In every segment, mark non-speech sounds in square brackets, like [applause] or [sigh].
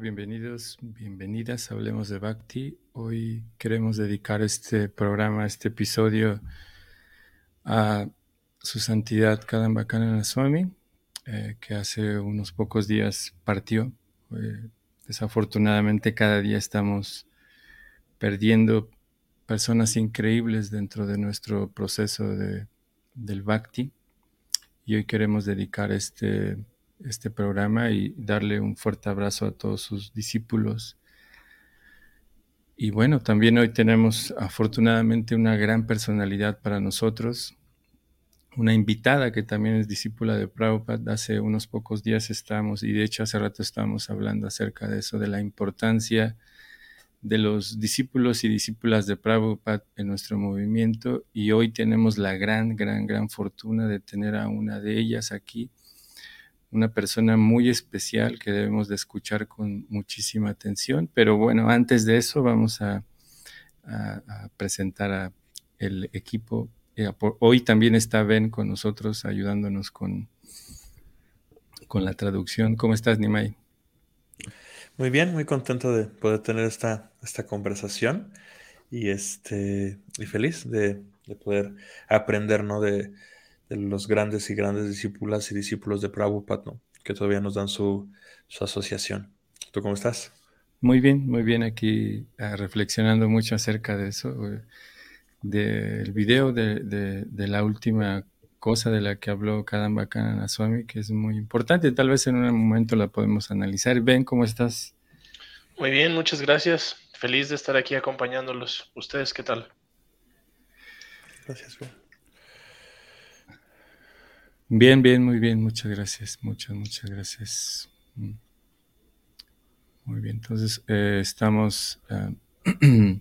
bienvenidos, bienvenidas Hablemos de Bhakti. Hoy queremos dedicar este programa, este episodio a su santidad Kadambakana Swami, eh, que hace unos pocos días partió. Eh, desafortunadamente cada día estamos perdiendo personas increíbles dentro de nuestro proceso de, del Bhakti y hoy queremos dedicar este este programa y darle un fuerte abrazo a todos sus discípulos. Y bueno, también hoy tenemos afortunadamente una gran personalidad para nosotros, una invitada que también es discípula de Prabhupada. Hace unos pocos días estamos, y de hecho hace rato estábamos hablando acerca de eso, de la importancia de los discípulos y discípulas de Prabhupada en nuestro movimiento. Y hoy tenemos la gran, gran, gran fortuna de tener a una de ellas aquí una persona muy especial que debemos de escuchar con muchísima atención. Pero bueno, antes de eso vamos a, presentar a el equipo. Eh, hoy también está Ben con nosotros ayudándonos con, con la traducción. ¿Cómo estás, Nimai? Muy bien, muy contento de poder tener esta, esta conversación y, este, y feliz de, de poder aprender ¿no? de, de los grandes y grandes discípulas y discípulos de Prabhupada, ¿no? que todavía nos dan su, asociación. ¿Tú cómo estás? Muy bien, muy bien aquí ah, reflexionando mucho acerca de eso, del video de, la última cosa de la que habló Kadamba Swami, que es muy importante. Tal vez en un momento la podemos analizar. Ben, ¿cómo estás? Muy bien, muchas gracias. Feliz de estar aquí acompañándolos. ¿Ustedes qué tal? Gracias, Ben. Bien, bien, muy bien, muchas gracias, muchas, muchas gracias. Mm. Muy bien, entonces eh, estamos ah, [clears throat]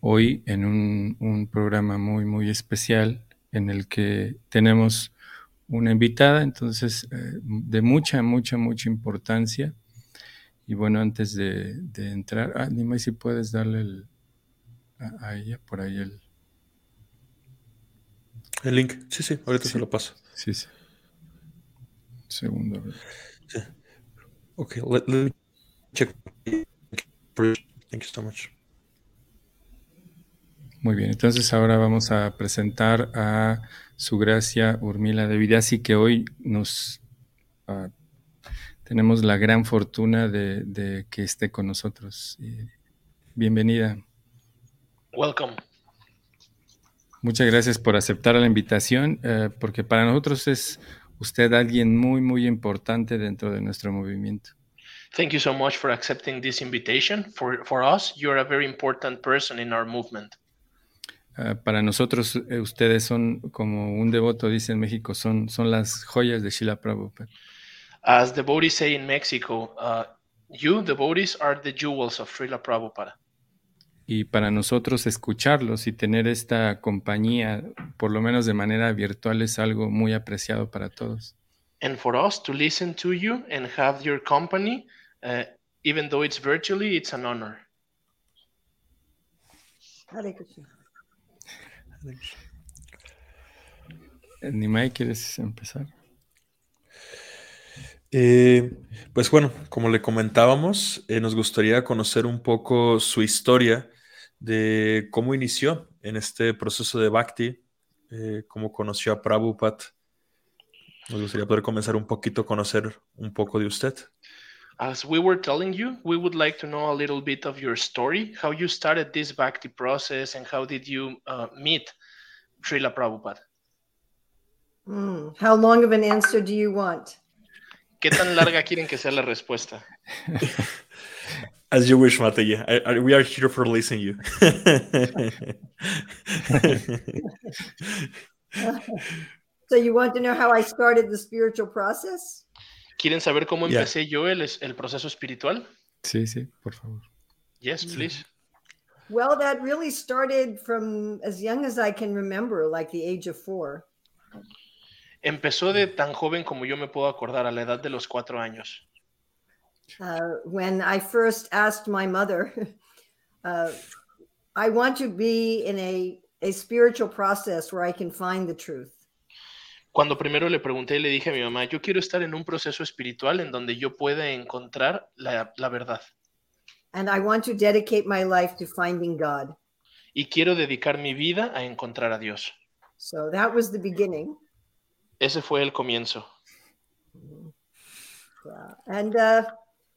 hoy en un, programa muy, muy especial en el que tenemos una invitada, entonces eh, de mucha, mucha, mucha importancia. Y bueno, antes de, entrar, ah, dime si puedes darle a ella por ahí el, el link, sí, sí, ahorita se lo paso. Sí, sí. Segundo. Sí. Ok, let, me check. Thank you so much. Muy bien, entonces ahora vamos a presentar a su gracia Urmila de Vidasi, que hoy nos uh, tenemos la gran fortuna de, de que esté con nosotros. bienvenida. Welcome. Muchas gracias por aceptar la invitación, eh, porque para nosotros es usted alguien muy, muy importante dentro de nuestro movimiento. Thank you so much for accepting this invitation. For, for us, you're a very important person in our movement. Uh, para nosotros, eh, ustedes son como un devoto, dice en México, son, son las joyas de Shila Prabhupada. As devotees say in Mexico, uh, you, devotees, are the jewels of Srila Prabhupada y para nosotros escucharlos y tener esta compañía, por lo menos de manera virtual, es algo muy apreciado para todos. And for us to listen to you and have your company Uh, even though it's virtually, it's an honor. Nimai, ¿quieres empezar? Eh, pues bueno, como le comentábamos, eh, nos gustaría conocer un poco su historia de cómo inició en este proceso de Bhakti, eh, cómo conoció a Prabhupada. Nos gustaría poder comenzar un poquito a conocer un poco de usted. As we were telling you, we would like to know a little bit of your story, how you started this Bhakti process, and how did you uh, meet Srila Prabhupada. Mm, How long of an answer do you want? ¿Qué tan larga quieren que sea la respuesta? [laughs] As you wish, Mataji. I- I- we are here for listening you. [laughs] So you want to know how I started the spiritual process? ¿Quieren saber cómo Yeah. empecé yo el, el proceso espiritual? Sí, sí, por favor. Yes, please. Well, that really started from as young as I can remember, like the age of four. Empezó de tan joven como yo me puedo acordar, a la edad de los cuatro años. Uh, when I first asked my mother, [laughs] uh, I want to be in a, a spiritual process where I can find the truth. Cuando primero le pregunté y le dije a mi mamá, yo quiero estar en un proceso espiritual en donde yo pueda encontrar la, la verdad And I want to dedicate my life to finding God. y quiero dedicar mi vida a encontrar a Dios. So that was the beginning. Ese fue el comienzo. Uh, and uh,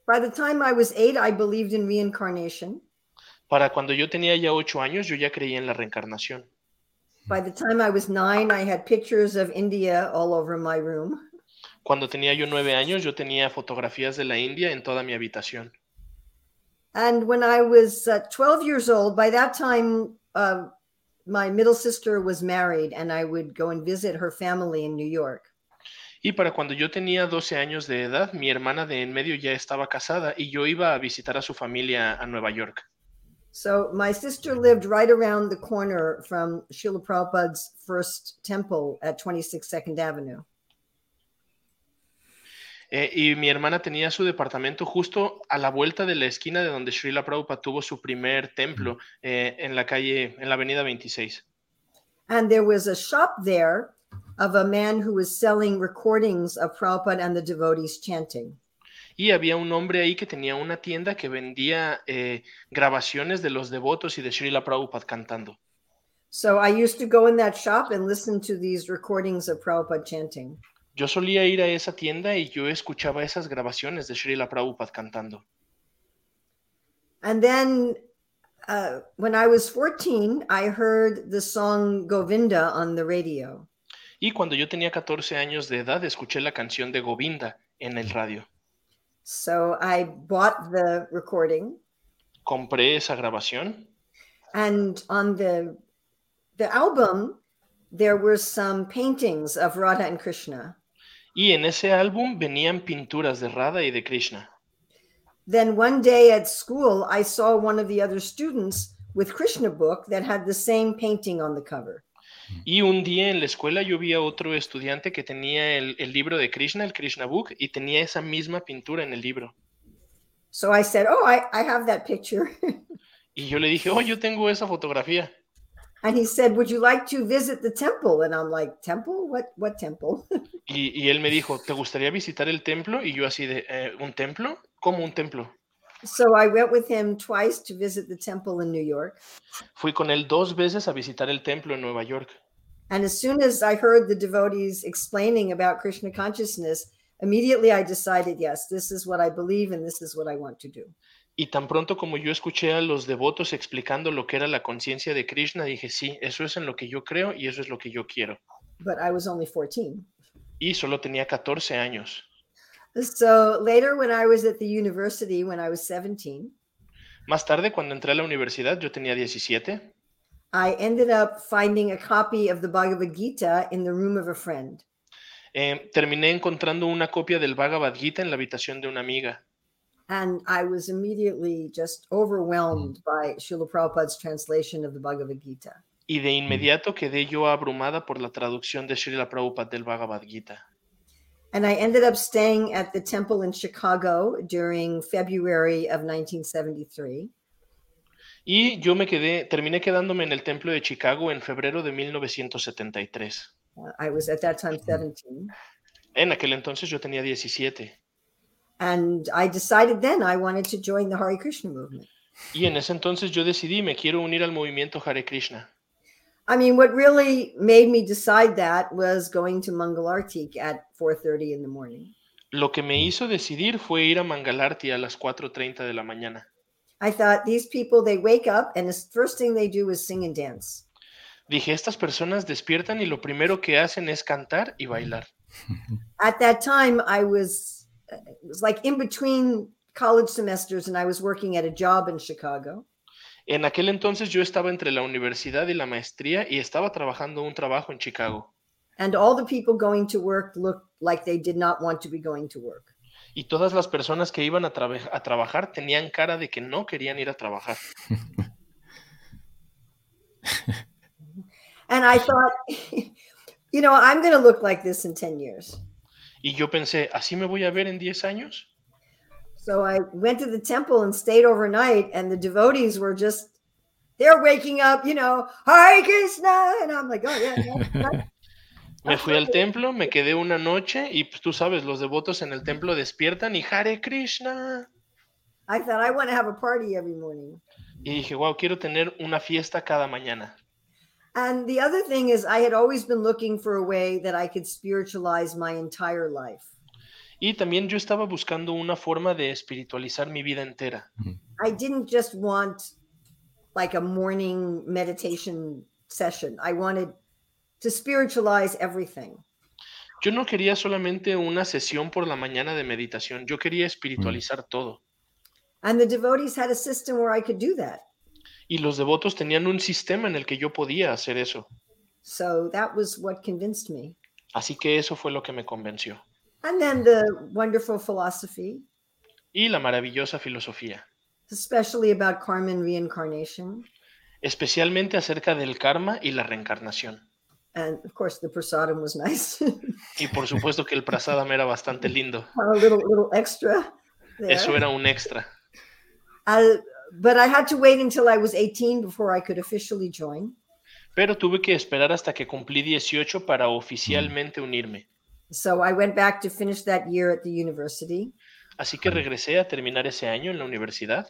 by the time I was eight, I believed in reincarnation. Para cuando yo tenía ya ocho años, yo ya creía en la reencarnación. By the time I was nine, I had pictures of India all over my room. Cuando tenía yo nueve años, yo tenía fotografías de la India en toda mi habitación. And when I was uh, 12 years old, by that time, uh, my middle sister was married, and I would go and visit her family in New York. Y para cuando yo tenía 12 años de edad, mi hermana de en medio ya estaba casada y yo iba a visitar a su familia a Nueva York. So my sister lived right around the corner from Srila Prabhupada's first temple at 26 Second Avenue. Eh, y mi hermana tenía su departamento justo a la vuelta de la esquina de donde Srila Prabhupada tuvo su primer templo eh, en la calle, en la avenida 26. And there was a shop there of a man who was selling recordings of Prabhupada and the devotees chanting. Y había un hombre ahí que tenía una tienda que vendía eh, grabaciones de los devotos y de Srila Prabhupada cantando. So I used to go in that shop and listen to these recordings of Prabhupada chanting. Yo solía ir a esa tienda y yo escuchaba esas grabaciones de Srila Prabhupada cantando. And then uh, when I was 14, I heard the song Govinda on the radio. Y cuando yo tenía 14 años de edad, escuché la canción de Govinda en el radio. So I bought the recording, Compré esa grabación and on the the album there were some paintings of Radha and Krishna. y en ese álbum venían pinturas de Radha y de Krishna. Then one day at school, I saw one of the other students with Krishna book that had the same painting on the cover. Y un día en la escuela yo vi a otro estudiante que tenía el, el libro de Krishna, el Krishna Book, y tenía esa misma pintura en el libro. So I said, "Oh, I, I have that picture." [laughs] Y yo le dije, oh, yo tengo esa fotografía. and he said, "Would you like to visit the temple?" And I'm like, "Temple? What what temple?" [laughs] Y, y él me dijo, ¿te gustaría visitar el templo? Y yo así de, "Eh, ¿un templo? ¿Cómo un templo? So I went with him twice to visit the temple in New York. Fui con él dos veces a visitar el templo en Nueva York. And as soon as I heard the devotees explaining about Krishna consciousness, immediately I decided, yes, this is what I believe and this is what I want to do. Y tan pronto como yo escuché a los devotos explicando lo que era la conciencia de Krishna, dije, sí, eso es en lo que yo creo y eso es lo que yo quiero. But I was only 14. Y solo tenía 14 años. So later, when I was at the university, when I was 17, Más tarde, cuando entré a la universidad, yo tenía 17. I ended up finding a copy of the Bhagavad Gita in the room of a friend. Eh, terminé encontrando una copia del Bhagavad Gita en la habitación de una amiga. And I was immediately just overwhelmed by Srila Prabhupada's translation of the Bhagavad Gita. Y de inmediato quedé yo abrumada por la traducción de Srila Prabhupada del Bhagavad Gita. And I ended up staying at the temple in Chicago during February of 1973. Y yo me quedé, terminé quedándome en el templo de Chicago en febrero de 1973. Uh, I was at that time 17. En aquel entonces yo tenía 17. And I decided then I wanted to join the Hare Krishna movement. Y en ese entonces yo decidí, me quiero unir al movimiento Hare Krishna. I mean, what really made me decide that was going to Mangalartik at 4:30 in the morning. Lo que me hizo decidir fue ir a Mangalarti a las 4.30 de la mañana. I thought these people they wake up and the first thing they do is sing and dance. Dije, estas personas despiertan y lo primero que hacen es cantar y bailar. [laughs] At that time, I was uh, it was like in between college semesters, and I was working at a job in Chicago. En aquel entonces yo estaba entre la universidad y la maestría y estaba trabajando un trabajo en Chicago. And all the people going to work looked like they did not want to be going to work. Y todas las personas que iban a, traba- a trabajar tenían cara de que no querían ir a trabajar. [laughs] And I thought, [laughs] you know, I'm going to look like this in 10 years. Y yo pensé, ¿así me voy a ver en 10 años? So I went to the temple and stayed overnight, and the devotees were just, they're waking up, you know, Hare Krishna. And I'm like, oh, yeah. yeah, [laughs] yeah. Me fui al templo, me quedé una noche y pues, tú sabes, los devotos en el templo despiertan y Hare Krishna. I thought I want to have a party every morning. Y dije, wow, quiero tener una fiesta cada mañana. And the other thing is, I had always been looking for a way that I could spiritualize my entire life. Y también yo estaba buscando una forma de espiritualizar mi vida entera. I didn't just want like a morning meditation session. I wanted to spiritualize everything. Yo no quería solamente una sesión por la mañana de meditación, yo quería espiritualizar todo. And the devotees had a system where I could do that. Y los devotos tenían un sistema en el que yo podía hacer eso. So that was what convinced me. Así que eso fue lo que me convenció. And then the wonderful philosophy, Y la maravillosa filosofía, especially about karma and reincarnation. especialmente acerca del karma y la reencarnación. And of course, the prasadam was nice. [laughs] Y por supuesto que el prasadam era bastante lindo. [laughs] a little, little extra there. Eso era un extra. But I had to wait until I was 18 before I could officially join. Pero tuve que esperar hasta que cumplí 18 para oficialmente unirme. So I went back to finish that year at the university. Así que regresé a terminar ese año en la universidad.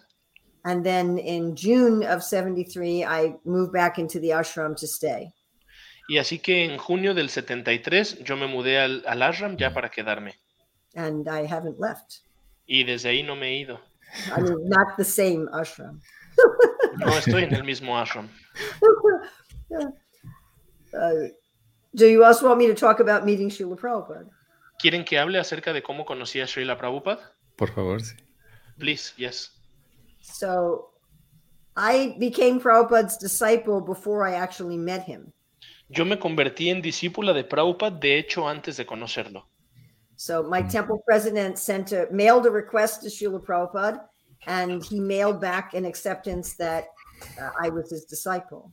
And then in June of 73, I moved back into the ashram to stay. Y así que en junio del 73 yo me mudé al, al ashram ya para quedarme. And I haven't left. Y desde ahí no me he ido. I mean, not the same ashram. No estoy en el mismo ashram. [laughs] Uh, do you also want me to talk about meeting Srila Prabhupada? ¿Quieren que hable acerca de cómo conocí a Srila Prabhupada? Por favor, sí. Please, yes. So I became Prabhupada's disciple before I actually met him. Yo me convertí en discípula de Prabhupada, de hecho, antes de conocerlo. So my temple president sent a mailed a request to Srila Prabhupada, and he mailed back an acceptance that uh, I was his disciple.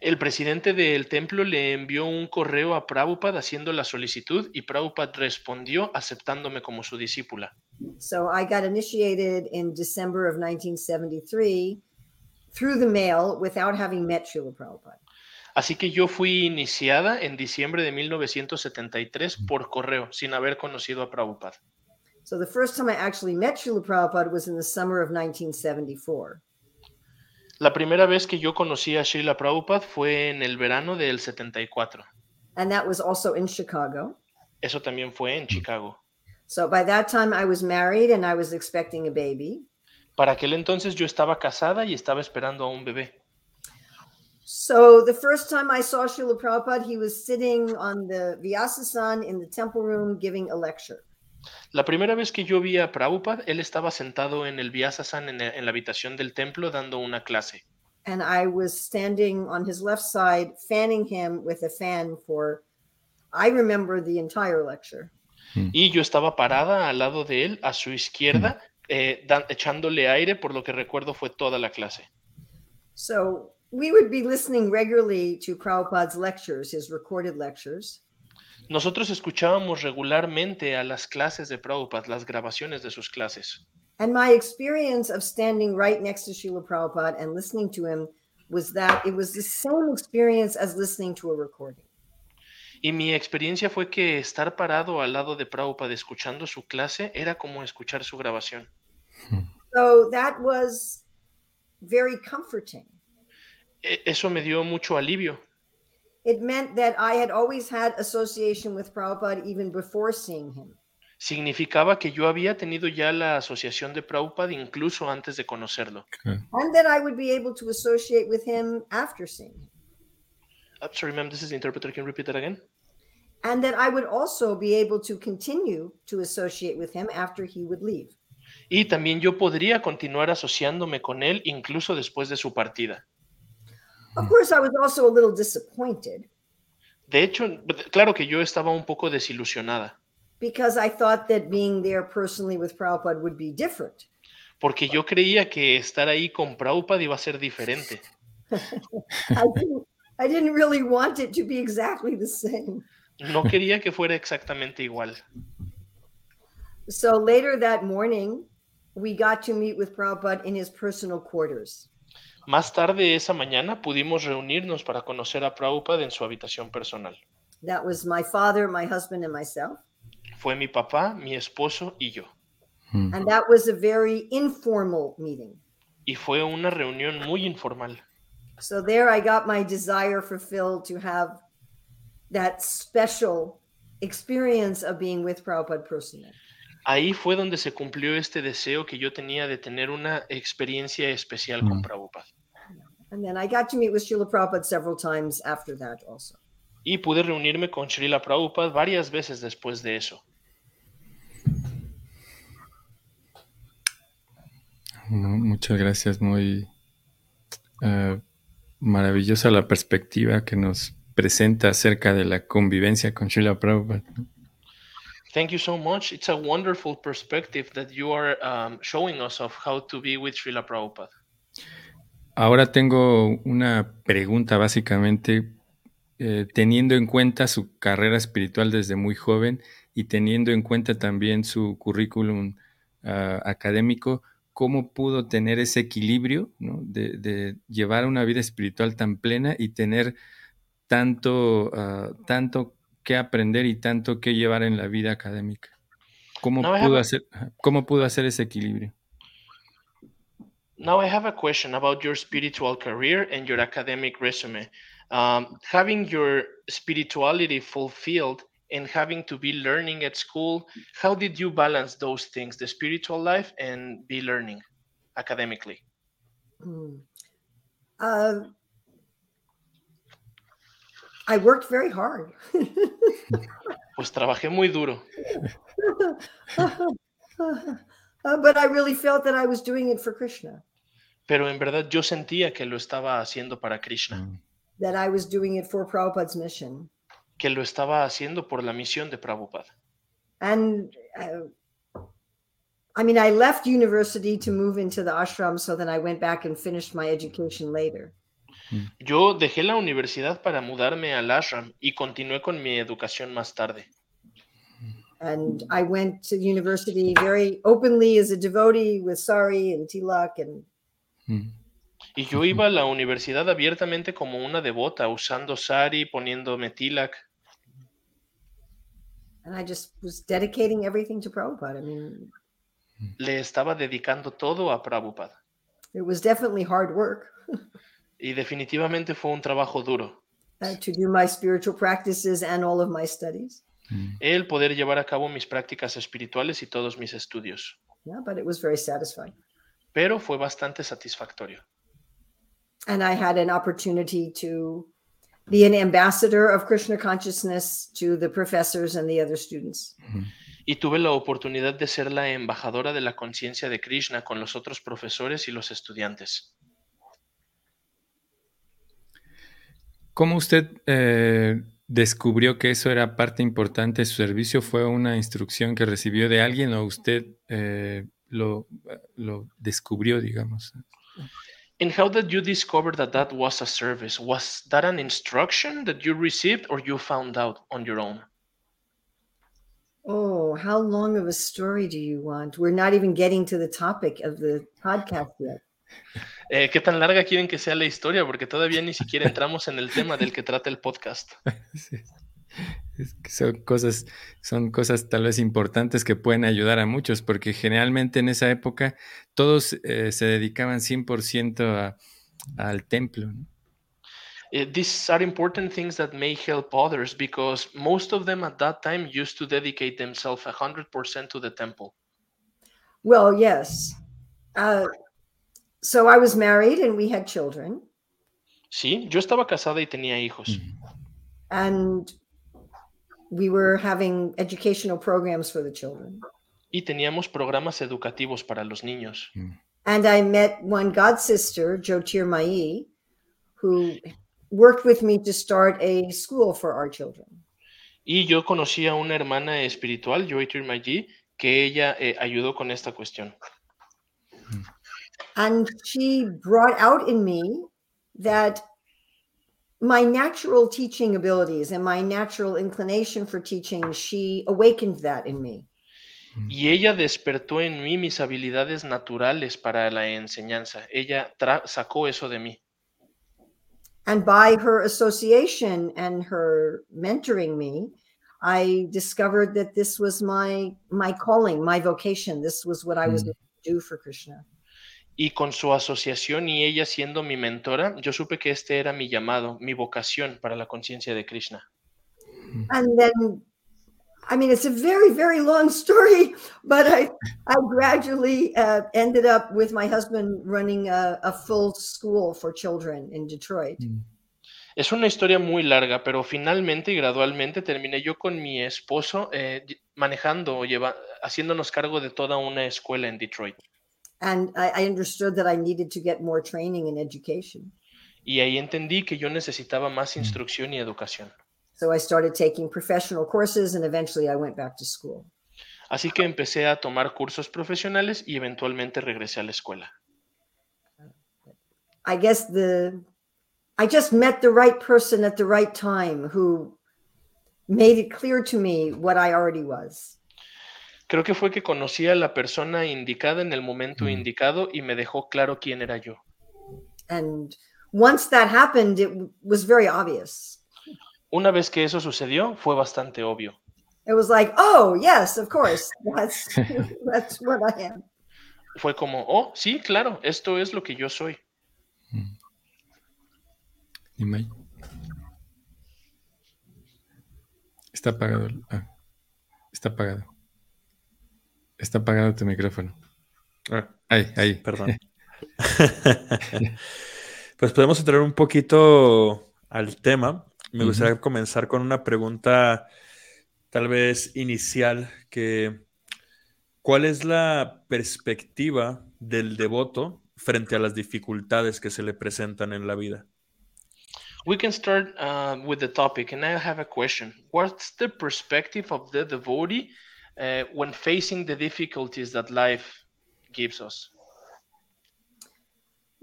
El presidente del templo le envió un correo a Prabhupada haciendo la solicitud y Prabhupada respondió aceptándome como su discípula. So I got initiated in December of 1973 through the mail without having met Srila Prabhupada. Así que yo fui iniciada en diciembre de 1973 por correo, sin haber conocido a Prabhupada. So the first time I actually met Srila Prabhupada was in the summer of 1974. La primera vez que yo conocí a Srila Prabhupada fue en el verano del 74. And that was also in Chicago. Eso también fue en Chicago. So by that time I was married and I was expecting a baby. Para aquel entonces yo estaba casada y estaba esperando a un bebé. So the first time I saw Srila Prabhupada, he was sitting on the Vyasasan in the temple room giving a lecture. La primera vez que yo vi a Prabhupada, él estaba sentado en el Vyasasan en, en la habitación del templo dando una clase. And I was standing on his left side, fanning him with a fan for, I remember the entire lecture. Y yo estaba parada al lado de él, a su izquierda, eh, dan- echándole aire, por lo que recuerdo fue toda la clase. So we would be listening regularly to Prabhupada's lectures, his recorded lectures. Nosotros escuchábamos regularmente a las clases de Prabhupada, las grabaciones de sus clases. And my experience of standing right next to Srila Prabhupada and listening to him was that it was the same experience as listening to a recording. Y mi experiencia fue que estar parado al lado de Prabhupada escuchando su clase era como escuchar su grabación. So that was very comforting. E- Eso me dio mucho alivio. It meant that I had always had association with Prabhupada even before seeing him. Significaba que yo había tenido ya la asociación de Prabhupada incluso antes de conocerlo. And that I would be able to associate with him after seeing him. Uh, sorry, ma'am, this is the interpreter. Can you repeat that again? And that I would also be able to continue to associate with him after he would leave. Y también yo podría continuar asociándome con él incluso después de su partida. Of course, I was also a little disappointed De hecho, claro que yo estaba un poco desilusionada, because I thought that being there personally with Prabhupada would be different. porque yo creía que estar ahí con Prabhupada iba a ser diferente. [laughs] I didn't, I didn't really want it to be exactly the same. No quería que fuera exactamente igual. So later that morning, we got to meet with Prabhupada in his personal quarters. Más tarde esa mañana pudimos reunirnos para conocer a Prabhupada en su habitación personal. That was my father, my husband, and myself. Fue mi papá, mi esposo y yo. Mm. And that was a very informal meeting. Y fue una reunión muy informal. So there I got my desire fulfilled to have that special experience of being with Prabhupada personally. Ahí fue donde se cumplió este deseo que yo tenía de tener una experiencia especial con Mm. Prabhupada. And then I got to meet with Srila Prabhupada several times after that also. Y pude reunirme con Srila Prabhupada varias veces después de eso. Mu- Muchas gracias, muy eh, maravillosa la perspectiva que nos presenta acerca de la convivencia con Srila Prabhupada. Thank you so much. It's a wonderful perspective that you are um, showing us of how to be with Srila Prabhupada. Ahora tengo una pregunta básicamente, eh, teniendo en cuenta su carrera espiritual desde muy joven y teniendo en cuenta también su currículum ah, académico, ¿cómo pudo tener ese equilibrio ¿no? de, de llevar una vida espiritual tan plena y tener tanto, ah, tanto que aprender y tanto que llevar en la vida académica? ¿Cómo, No, pudo, hacer, ¿Cómo pudo hacer ese equilibrio? Now I have a question about your spiritual career and your academic resume. Um, having your spirituality fulfilled and having to be learning at school, how did you balance those things, the spiritual life and be learning academically? Hmm. Uh, I worked very hard. Pues trabajé muy duro, [laughs] But I really felt that I was doing it for Krishna, pero en verdad yo sentía que lo estaba haciendo para Krishna, Mm. that I was doing it for Prabhupada's mission. que lo estaba haciendo por la misión de Prabhupada. And uh, I mean, I left university to move into the ashram, so then I went back and finished my education later. Yo dejé la universidad para mudarme al ashram y continué con mi educación más tarde. And I went to university very openly as a devotee with Sari and Tilak and Mm. Y yo iba a la universidad abiertamente como una devota, usando sari, poniéndome tilak, and I just was dedicating everything to Prabhupada. I mean, le estaba dedicando todo a Prabhupada. it was definitely hard work Y definitivamente fue un trabajo duro. uh, to do my spiritual practices and all of my studies. Mm. El poder llevar a cabo mis prácticas espirituales y todos mis estudios. Yeah, but it was very satisfying. Pero fue bastante satisfactorio. And I had an opportunity to be an ambassador of Krishna consciousness to the professors and the other students. Y tuve la oportunidad de ser la embajadora de la conciencia de Krishna con los otros profesores y los estudiantes. ¿Cómo usted eh, descubrió que eso era parte importante de su servicio? ¿Fue una instrucción que recibió de alguien o usted eh, lo, lo descubrió, digamos? And how did you discover that that was a service? Was that an instruction that you received or you found out on your own? Oh, how long of a story do you want? We're not even getting to the topic of the podcast yet. Eh, ¿Qué tan larga quieren que sea la historia? Porque todavía ni siquiera entramos en el tema del que trata el podcast. [laughs] Sí. Es que son cosas, son cosas tal vez importantes que pueden ayudar a muchos, porque generalmente en esa época todos eh, se dedicaban 100% a, al templo. ¿no? Uh, these are important things that may help others because most of them at that time used to dedicate themselves 100% to the temple. Well, yes. Uh, so I was married and we had children, Sí, yo estaba casada y tenía hijos. And we were having educational programs for the children. Y teníamos programas educativos para los niños. And I met one god sister, Jotir Mai, who worked with me to start a school for our children. Y yo conocí a una hermana espiritual, Joy Tirmayi, que ella eh, ayudó con esta cuestión. And she brought out in me that my natural teaching abilities and my natural inclination for teaching, she awakened that in me. Y ella despertó en mí mis habilidades naturales para la enseñanza. Ella tra- sacó eso de mí. And by her association and her mentoring me, I discovered that this was my my calling, my vocation. This was what I was Mm. meant to do for Krishna. Y con su asociación y ella siendo mi mentora, yo supe que este era mi llamado, mi vocación para la conciencia de Krishna. And then, I mean, it's a very, very long story, but I I gradually uh, ended up with my husband running a, a full school for children in Detroit. Es una historia muy larga, pero finalmente y gradualmente terminé yo con mi esposo eh, manejando o lleva- haciéndonos cargo de toda una escuela en Detroit. And I, I understood that I needed to get more training and education. Y ahí entendí que yo necesitaba más mm. instrucción y educación. So I started taking professional courses and eventually I went back to school. Así que empecé a tomar cursos profesionales y eventualmente regresé a la escuela. I guess the I just met the right person at the right time who made it clear to me what I already was. Creo que fue que conocí a la persona indicada en el momento Mm. indicado y me dejó claro quién era yo. And once that happened, it was very obvious. Una vez que eso sucedió, fue bastante obvio. It was like, oh yes, of course, [laughs] that's [laughs] that's what I am. Fue como, oh, sí, claro, esto es lo que yo soy. Nimai. Está apagado. ah, está apagado. Está apagado tu micrófono. Ah, Ahí, ahí. perdón. [laughs] [laughs] pues podemos entrar un poquito al tema. Me gustaría comenzar con una pregunta tal vez inicial que ¿cuál es la perspectiva del devoto frente a las dificultades que se le presentan en la vida? We can start uh, with the topic, and I have a question. What's the perspective of the devotee uh, when facing the difficulties that life gives us?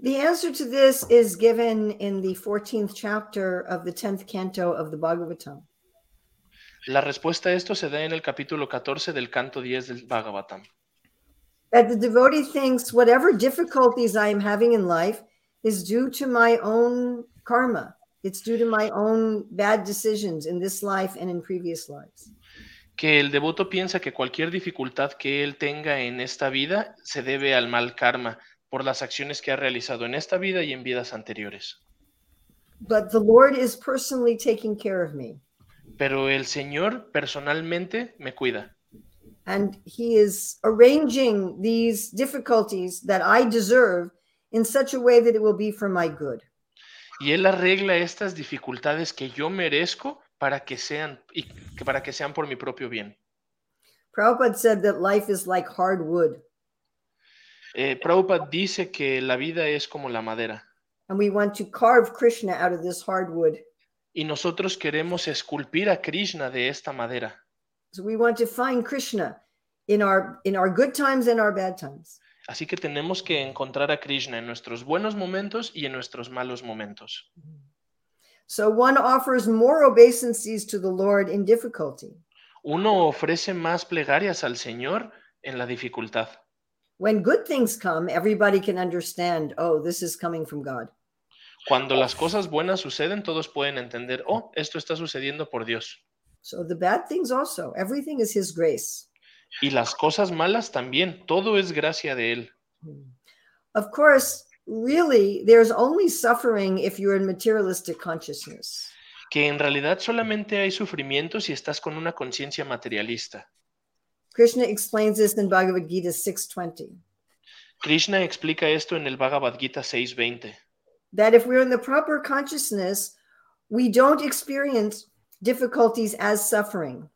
The answer to this is given in the 14th chapter of the 10th canto of the Bhagavatam. La respuesta a esto se da en el capítulo 14 del canto 10 del Bhagavatam. That the devotee thinks whatever difficulties I am having in life is due to my own karma. It's due to my own bad decisions in this life and in previous lives. Que el devoto piensa que cualquier dificultad que él tenga en esta vida se debe al mal karma por las acciones que ha realizado en esta vida y en vidas anteriores. But the Lord is personally taking care of me, Pero el Señor personalmente me cuida and He is arranging these difficulties that I deserve in such a way that it will be for my good. y Él arregla estas dificultades que yo merezco para que sean y que para que sean por mi propio bien. Prabhupada said that life is like hard wood, Eh, Prabhupada dice que la vida es como la madera and we want to carve Krishna out of this hard wood. y nosotros queremos esculpir a Krishna de esta madera. So we want to find Krishna in our in our good times and our bad times. Así que tenemos que encontrar a Krishna en nuestros buenos momentos y en nuestros malos momentos. So one offers more obeisances to the Lord in difficulty. Uno ofrece más plegarias al Señor en la dificultad. When good things come, everybody can understand, oh, this is coming from God. Cuando las cosas buenas suceden, todos pueden entender, oh, esto está sucediendo por Dios. So the bad things also, everything is His grace. Y las cosas malas también, todo es gracia de Él. Hmm. Of course, really, there's only suffering if you're in materialistic consciousness. Que en realidad solamente hay sufrimiento si estás con una conciencia materialista. Krishna explains this in Bhagavad Gita 6:20. Krishna explica esto en el Bhagavad Gita 6.20. That if we're in the proper consciousness, we don't experience difficulties as suffering.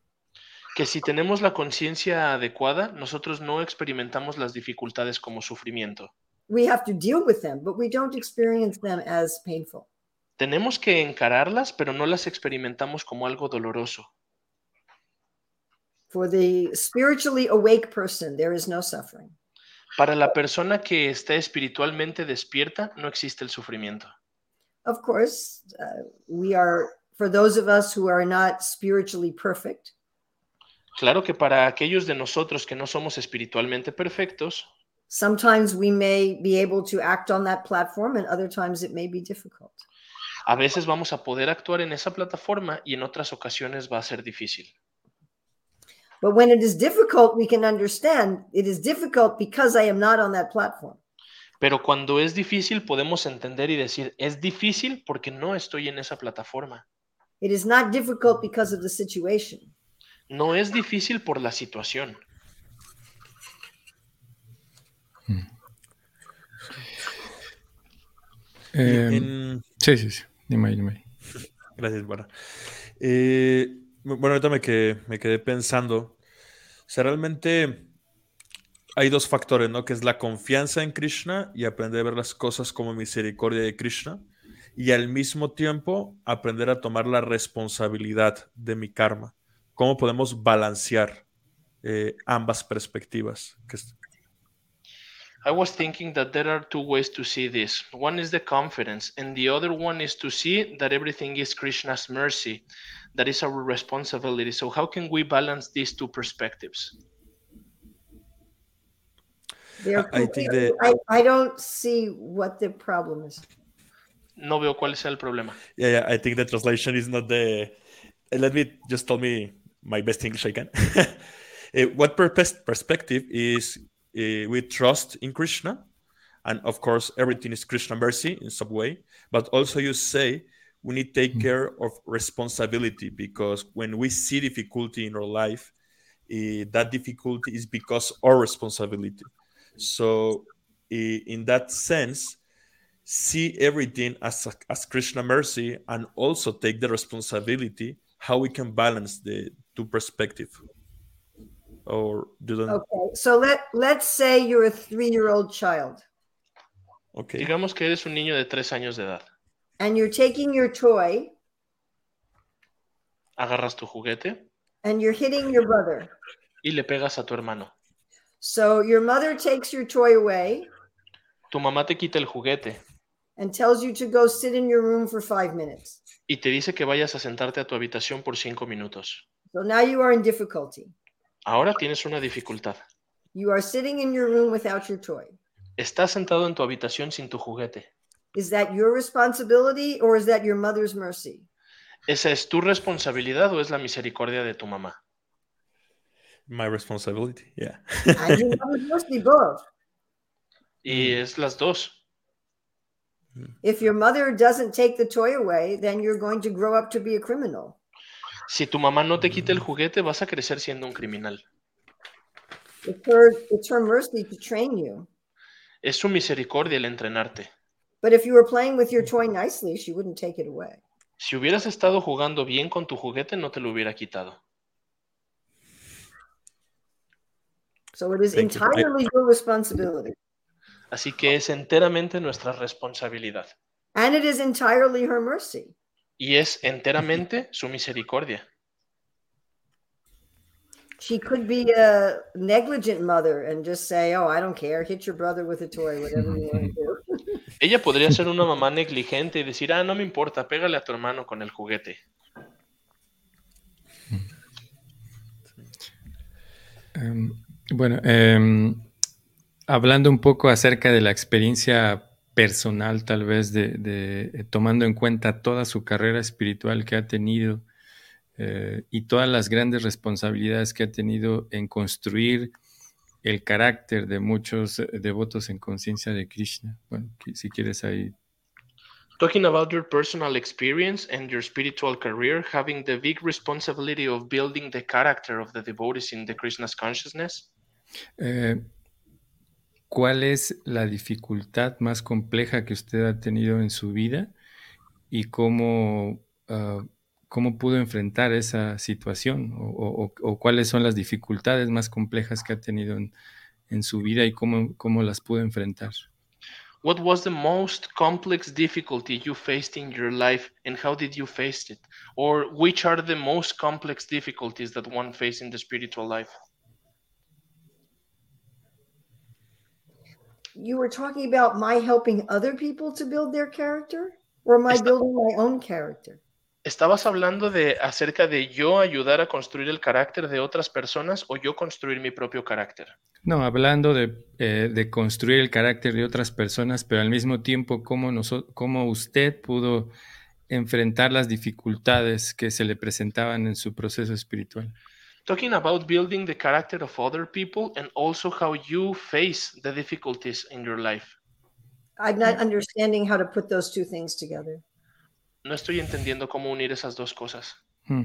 Que si tenemos la conciencia adecuada, nosotros no experimentamos las dificultades como sufrimiento. We have to deal with them, but we don't experience them as painful. Tenemos que encararlas, pero no las experimentamos como algo doloroso. For the spiritually awake person, there is no suffering. Para la persona que está espiritualmente despierta, no existe el sufrimiento. Of course, uh, we are, for those of us who are not spiritually perfect, Claro que para aquellos de nosotros que no somos espiritualmente perfectos, sometimes we may be able to act on that platform, and other times it may be difficult. a veces vamos a poder actuar en esa plataforma y en otras ocasiones va a ser difícil. But when it is difficult, we can understand it is difficult because I am not on that platform. Pero cuando es difícil podemos entender y decir, es difícil porque no estoy en esa plataforma. It is not difficult because of the situation. No es difícil por la situación. Eh, En- sí, sí, sí. Dime dime. [laughs] Gracias. Eh, bu- bueno, ahorita me quedé, me quedé pensando. O sea, realmente hay dos factores, ¿no? Que es la confianza en Krishna y aprender a ver las cosas como misericordia de Krishna. Y al mismo tiempo aprender a tomar la responsabilidad de mi karma. ¿Cómo podemos balancear eh, ambas perspectivas? Que es- I was thinking that there are two ways to see this. One is the confidence, and the other one is to see that everything is Krishna's mercy. That is our responsibility. So, how can we balance these two perspectives? I- I think that- I, I don't see what the problem is. No veo cuál es el problema. Yeah, yeah, I think the translation is not the. uh, Let me just tell me my best English I can. Uh, [laughs] what purpose perspective is we trust in Krishna, and of course everything is Krishna mercy in some way. But also you say we need to take care of responsibility because when we see difficulty in our life, uh, that difficulty is because our responsibility. So uh, in that sense, see everything as, as Krishna mercy and also take the responsibility how we can balance the two perspective or do them Okay, so let let's say you're a three-year-old child okay Digamos que eres un niño de tres años de edad. and you're taking your toy Agarras tu juguete and you're hitting your brother. y le pegas a tu hermano. So your mother takes your toy away Tu mamá te quita el juguete and tells you to go sit in your room for five minutes. y te dice que vayas a sentarte a tu habitación por cinco minutos. So now you are in difficulty. Ahora tienes una dificultad. You are sitting in your room without your toy. Estás sentado en tu habitación sin tu juguete. Is that your responsibility or is that your mother's mercy? ¿Esa es tu responsabilidad o es la misericordia de tu mamá? my responsibility yeah your mother's mercy [laughs] both. Y es las dos. If your mother doesn't take the toy away, then you're going to grow up to be a criminal. Si tu mamá no te quita el juguete, vas a crecer siendo un criminal. It's her, it's her mercy to train you. Es su misericordia el entrenarte. But if you were playing with your toy nicely, she wouldn't take it away. Si hubieras estado jugando bien con tu juguete, no te lo hubiera quitado. So it is Thank you. I- entirely your responsibility. Así que es enteramente nuestra responsabilidad. And it is entirely her mercy. Y es enteramente su misericordia. She could be a negligent mother and just say, Oh, I don't care. Hit your brother with a toy, whatever you want to do. [laughs] Ella podría ser una mamá negligente y decir, ah, no me importa, pégale a tu hermano con el juguete. Em, bueno, em, hablando un poco acerca de la experiencia personal, tal vez, de, de- eh, tomando en cuenta toda su carrera espiritual que ha tenido eh, y todas las grandes responsabilidades que ha tenido en construir el carácter de muchos eh, devotos en conciencia de Krishna. Bueno, si quieres ahí. Talking about your personal experience and your spiritual career, having the big responsibility of building the character of the devotees in the Krishna's consciousness. Eh, ¿Cuál es la dificultad más compleja que usted ha tenido en su vida y cómo, ah, cómo pudo enfrentar esa situación? O- o- o cuáles son las dificultades más complejas que ha tenido en, en su vida y cómo, cómo las pudo enfrentar? What was the most complex difficulty you faced in your life and how did you face it? Or which are the most complex difficulties that one faces in the spiritual life? You were talking about my helping other people to build their character, or am I building my own character? ¿Estabas hablando de acerca de yo ayudar a construir el carácter de otras personas o yo construir mi propio carácter? No, hablando de, eh, de construir el carácter de otras personas, pero al mismo tiempo cómo, noso- cómo usted pudo enfrentar las dificultades que se le presentaban en su proceso espiritual. Talking about building the character of other people and also how you face the difficulties in your life. I'm not understanding how to put those two things together. No estoy entendiendo cómo unir esas dos cosas. Mm.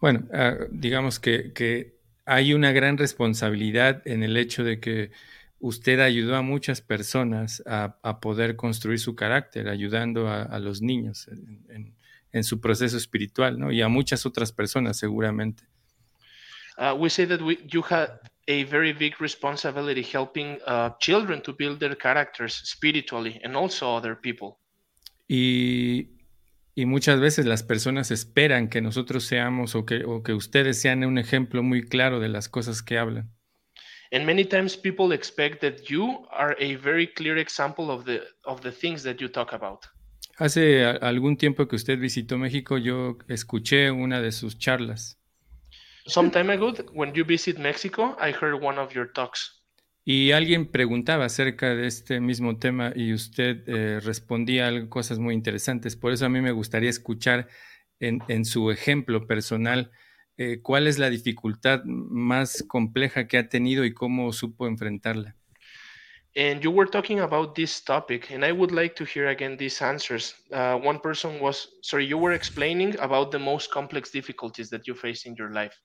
Bueno, ah, digamos que, que hay una gran responsabilidad en el hecho de que usted ayudó a muchas personas a, a poder construir su carácter, ayudando a, a los niños en, en- en su proceso espiritual, ¿no? Y a muchas otras personas seguramente. Uh, we say that we, you had a very big responsibility helping uh, children to build their characters spiritually and also other people. Y, y muchas veces las personas esperan que nosotros seamos o que, o que ustedes sean un ejemplo muy claro de las cosas que hablan. And many times people expect that you are a very clear example of the of the things that you talk about. Hace algún tiempo que usted visitó México, yo escuché una de sus charlas Some time ago, when you visit Mexico, I heard one of your talks. y alguien preguntaba acerca de este mismo tema y usted eh, respondía cosas muy interesantes. Por eso a mí me gustaría escuchar en, en su ejemplo personal eh, cuál es la dificultad más compleja que ha tenido y cómo supo enfrentarla. And you were talking about this topic, and I would like to hear again these answers. Uh, one person was, sorry, you were explaining about the most complex difficulties that you face in your life.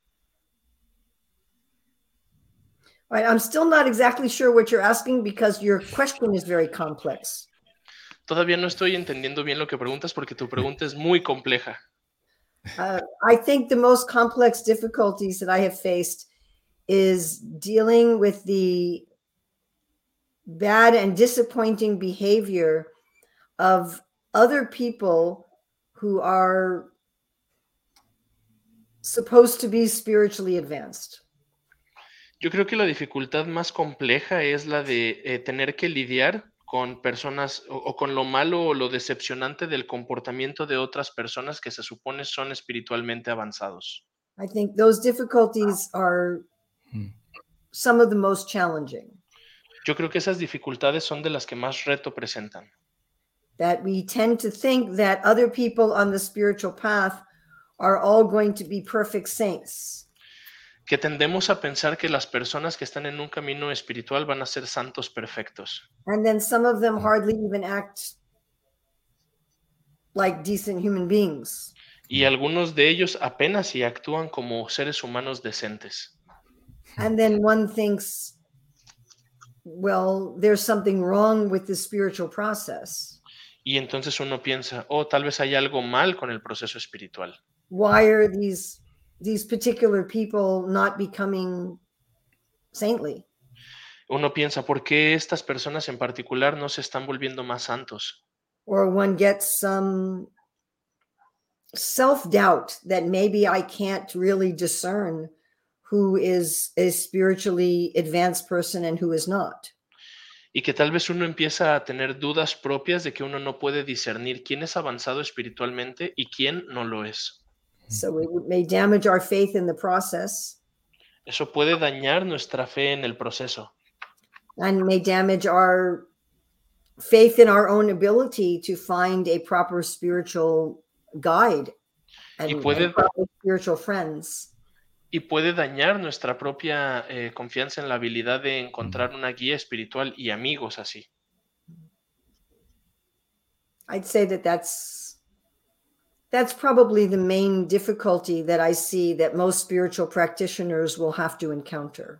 All right, I'm still not exactly sure what you're asking because your question is very complex. Todavía no estoy entendiendo bien lo que preguntas porque tu pregunta es muy compleja. Uh, I think the most complex difficulties that I have faced is dealing with the bad and disappointing behavior of other people who are supposed to be spiritually advanced. Yo creo que la dificultad más compleja es la de eh, tener que lidiar con personas o, o con lo malo o lo decepcionante del comportamiento de otras personas que se supone son espiritualmente avanzados. I think those difficulties are Hmm. some of the most challenging. Yo creo que esas dificultades son de las que más reto presentan. That we tend to think that other people on the spiritual path are all going to be perfect saints. Que tendemos a pensar que las personas que están en un camino espiritual van a ser santos perfectos. And then some of them hardly even act like decent human beings. Y algunos de ellos apenas si actúan como seres humanos decentes. And then one thinks, well, there's something wrong with the spiritual process. Y entonces uno piensa, oh, tal vez hay algo mal con el proceso espiritual. Why are these these particular people not becoming saintly? Uno piensa, ¿por qué estas personas en particular no se están volviendo más santos? Or one gets some self-doubt that maybe I can't really discern who is a spiritually advanced person and who is not. Y que tal vez uno empieza a tener dudas propias de que uno no puede discernir quién es avanzado espiritualmente y quién no lo es. So it may damage our faith in the process. Eso puede dañar nuestra fe en el proceso and may damage our faith in our own ability to find a proper spiritual guide and, and puede- proper spiritual friends. y puede dañar nuestra propia eh, confianza en la habilidad de encontrar una guía espiritual y amigos así. I'd say that that's that's probably the main difficulty that I see that most spiritual practitioners will have to encounter.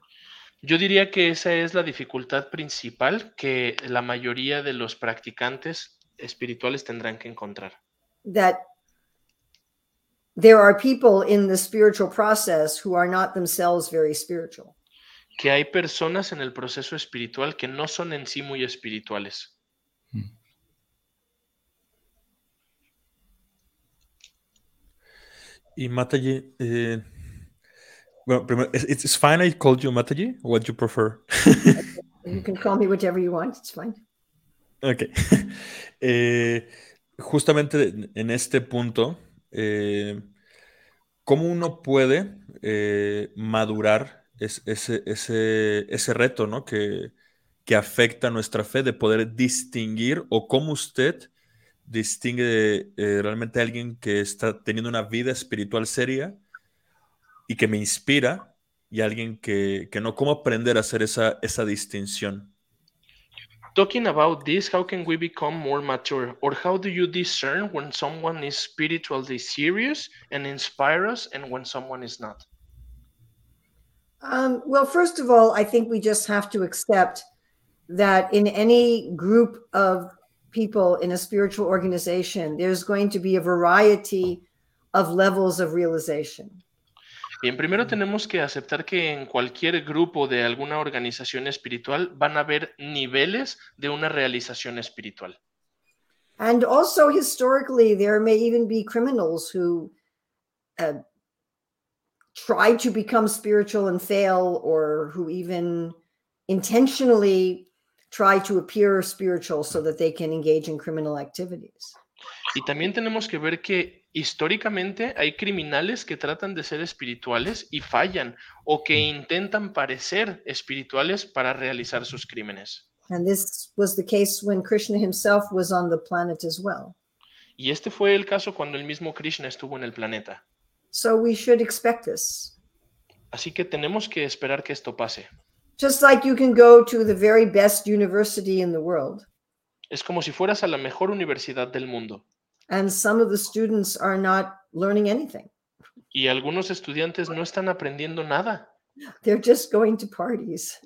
Yo diría que esa es la dificultad principal que la mayoría de los practicantes espirituales tendrán que encontrar. That there are people in the spiritual process who are not themselves very spiritual. Que hay personas en el proceso espiritual que no son en sí muy espirituales. Y Mataji, eh, bueno, primero, it's, it's fine I called you Mataji, what you prefer? [laughs] You can call me whatever you want, it's fine. Ok. [laughs] Eh, justamente en este punto, eh, ¿cómo uno puede eh, madurar es- ese, ese, ese reto ¿no? que, que afecta nuestra fe de poder distinguir o cómo usted distingue eh, realmente a alguien que está teniendo una vida espiritual seria y que me inspira y alguien que, que no? ¿Cómo aprender a hacer esa, esa distinción? Talking about this, how can we become more mature? Or how do you discern when someone is spiritually serious and inspire us and when someone is not? Um, well, first of all, I think we just have to accept that in any group of people in a spiritual organization, there's going to be a variety of levels of realization. Bien, primero tenemos que aceptar que en cualquier grupo de alguna organización espiritual van a haber niveles de una realización espiritual. And also, historically, there may even be criminals who uh, try to become spiritual and fail, or who even intentionally try to appear spiritual so that they can engage in criminal activities. Y también tenemos que ver que históricamente hay criminales que tratan de ser espirituales y fallan o que intentan parecer espirituales para realizar sus crímenes. And this was the case when Krishna himself was on the planet as well. Y este fue el caso cuando el mismo Krishna estuvo en el planeta. So we should expect this. Así que tenemos que esperar que esto pase. Just like you can go to the very best university in the world, Es como si fueras a la mejor universidad del mundo and some of the students are not learning anything. y algunos estudiantes no están aprendiendo nada, They're just going to parties.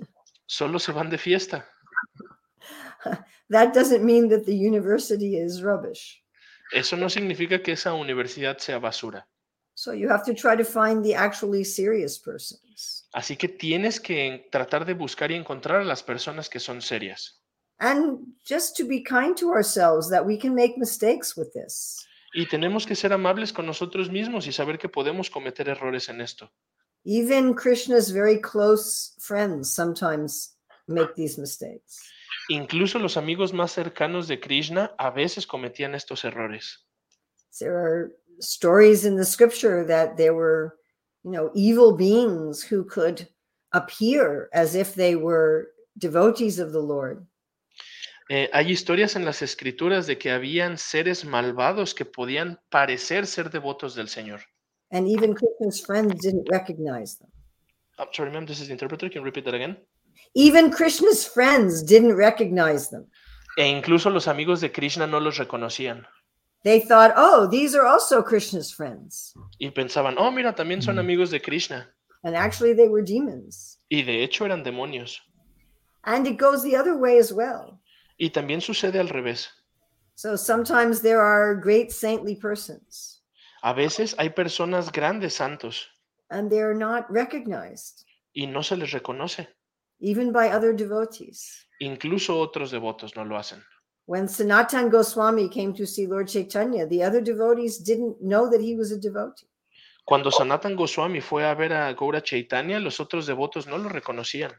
solo se van de fiesta. [laughs] That doesn't mean that the university is rubbish. Eso no significa que esa universidad sea basura. So you have to try to find the actually serious persons. Así que tienes que tratar de buscar y encontrar a las personas que son serias. And just to be kind to ourselves that we can make mistakes with this. Y tenemos que ser amables con nosotros mismos y saber que podemos cometer errores en esto. Even Krishna's very close friends sometimes make these mistakes. Incluso los amigos más cercanos de Krishna a veces cometían estos errores. There are stories in the scripture that there were, you know, evil beings who could appear as if they were devotees of the Lord. Eh, hay historias en las escrituras de que habían seres malvados que podían parecer ser devotos del Señor. And even Krishna's friends didn't recognize them. I'm sorry, ma'am, this is the interpreter. Can you repeat that again? Even Krishna's friends didn't recognize them. E incluso los amigos de Krishna no los reconocían They thought, oh, these are also Krishna's friends. y pensaban, oh, mira, también son mm. amigos de Krishna. And actually, they were demons. Y de hecho eran demonios. And it goes the other way as well. Y también sucede al revés. So sometimes there are great saintly persons A veces hay personas grandes santos and they're not recognized, y no se les reconoce. even by other devotees. Incluso otros devotos no lo hacen. When Sanatan Goswami came to see Lord Chaitanya, the other devotees didn't know that he was a devotee. Cuando Sanatan Goswami fue a ver a Gaura Chaitanya, los otros devotos no lo reconocían.